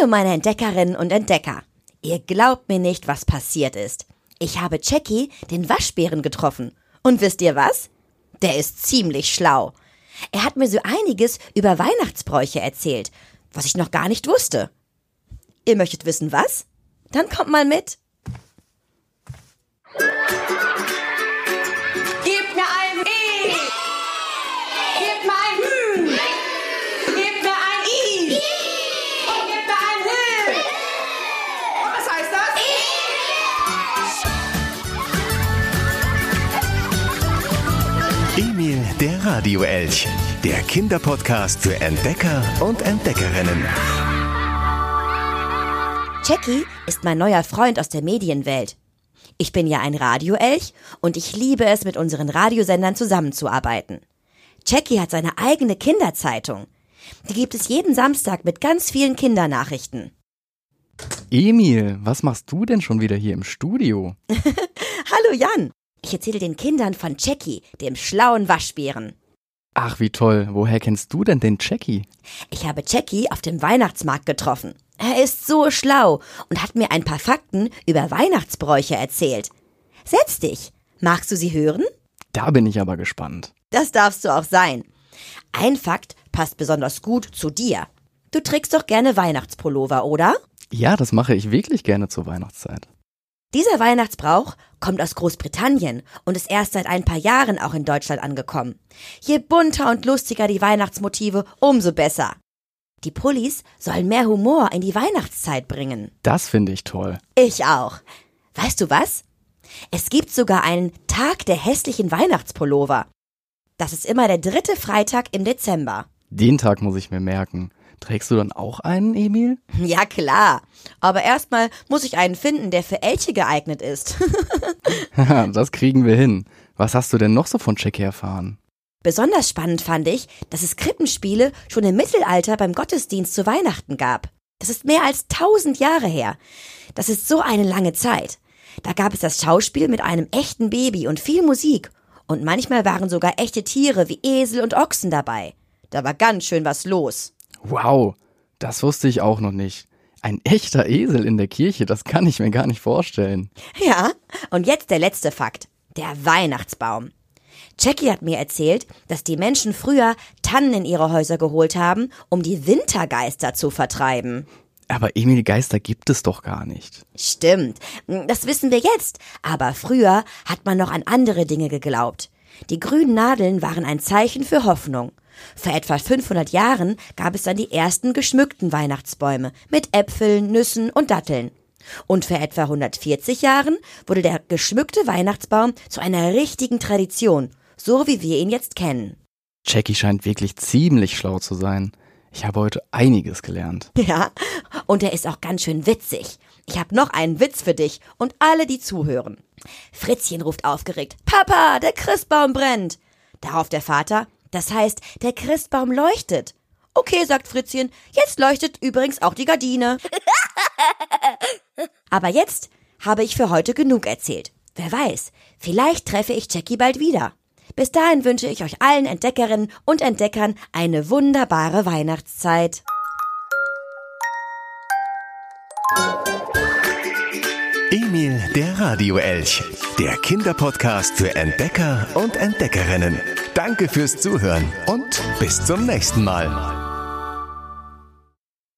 Hallo meine Entdeckerinnen und Entdecker. Ihr glaubt mir nicht, was passiert ist. Ich habe Jackie, den Waschbären, getroffen. Und wisst ihr was? Der ist ziemlich schlau. Er hat mir so einiges über Weihnachtsbräuche erzählt, was ich noch gar nicht wusste. Ihr möchtet wissen, was? Dann kommt mal mit. Der Radioelch. Der Kinderpodcast für Entdecker und Entdeckerinnen. Jackie ist mein neuer Freund aus der Medienwelt. Ich bin ja ein Radioelch und ich liebe es, mit unseren Radiosendern zusammenzuarbeiten. Jackie hat seine eigene Kinderzeitung. Die gibt es jeden Samstag mit ganz vielen Kindernachrichten. Emil, was machst du denn schon wieder hier im Studio? Hallo Jan! Ich erzähle den Kindern von Jackie, dem schlauen Waschbären. Ach, wie toll. Woher kennst du denn den Jackie? Ich habe Jackie auf dem Weihnachtsmarkt getroffen. Er ist so schlau und hat mir ein paar Fakten über Weihnachtsbräuche erzählt. Setz dich. Magst du sie hören? Da bin ich aber gespannt. Das darfst du auch sein. Ein Fakt passt besonders gut zu dir. Du trägst doch gerne Weihnachtspullover, oder? Ja, das mache ich wirklich gerne zur Weihnachtszeit. Dieser Weihnachtsbrauch kommt aus Großbritannien und ist erst seit ein paar Jahren auch in Deutschland angekommen. Je bunter und lustiger die Weihnachtsmotive, umso besser. Die Pullis sollen mehr Humor in die Weihnachtszeit bringen. Das finde ich toll. Ich auch. Weißt du was? Es gibt sogar einen Tag der hässlichen Weihnachtspullover. Das ist immer der dritte Freitag im Dezember. Den Tag muss ich mir merken. Trägst du dann auch einen, Emil? Ja klar. Aber erstmal muss ich einen finden, der für Elche geeignet ist. Das kriegen wir hin. Was hast du denn noch so von Jackie erfahren? Besonders spannend fand ich, dass es Krippenspiele schon im Mittelalter beim Gottesdienst zu Weihnachten gab. Das ist mehr als tausend Jahre her. Das ist so eine lange Zeit. Da gab es das Schauspiel mit einem echten Baby und viel Musik. Und manchmal waren sogar echte Tiere wie Esel und Ochsen dabei. Da war ganz schön was los. Wow, das wusste ich auch noch nicht. Ein echter Esel in der Kirche, das kann ich mir gar nicht vorstellen. Ja, und jetzt der letzte Fakt. Der Weihnachtsbaum. Jackie hat mir erzählt, dass die Menschen früher Tannen in ihre Häuser geholt haben, um die Wintergeister zu vertreiben. Aber Emil, Geister gibt es doch gar nicht. Stimmt, das wissen wir jetzt. Aber früher hat man noch an andere Dinge geglaubt. Die grünen Nadeln waren ein Zeichen für Hoffnung. Vor etwa 500 Jahren gab es dann die ersten geschmückten Weihnachtsbäume mit Äpfeln, Nüssen und Datteln. Und vor etwa 140 Jahren wurde der geschmückte Weihnachtsbaum zu einer richtigen Tradition, so wie wir ihn jetzt kennen. Jackie scheint wirklich ziemlich schlau zu sein. Ich habe heute einiges gelernt. Ja, und er ist auch ganz schön witzig. Ich habe noch einen Witz für dich und alle, die zuhören. Fritzchen ruft aufgeregt: Papa, der Christbaum brennt. Darauf der Vater: Das heißt, der Christbaum leuchtet. Okay, sagt Fritzchen, jetzt leuchtet übrigens auch die Gardine. Aber jetzt habe ich für heute genug erzählt. Wer weiß, vielleicht treffe ich Jackie bald wieder. Bis dahin wünsche ich euch allen Entdeckerinnen und Entdeckern eine wunderbare Weihnachtszeit. Emil, der Radioelch. Der Kinderpodcast für Entdecker und Entdeckerinnen. Danke fürs Zuhören und bis zum nächsten Mal.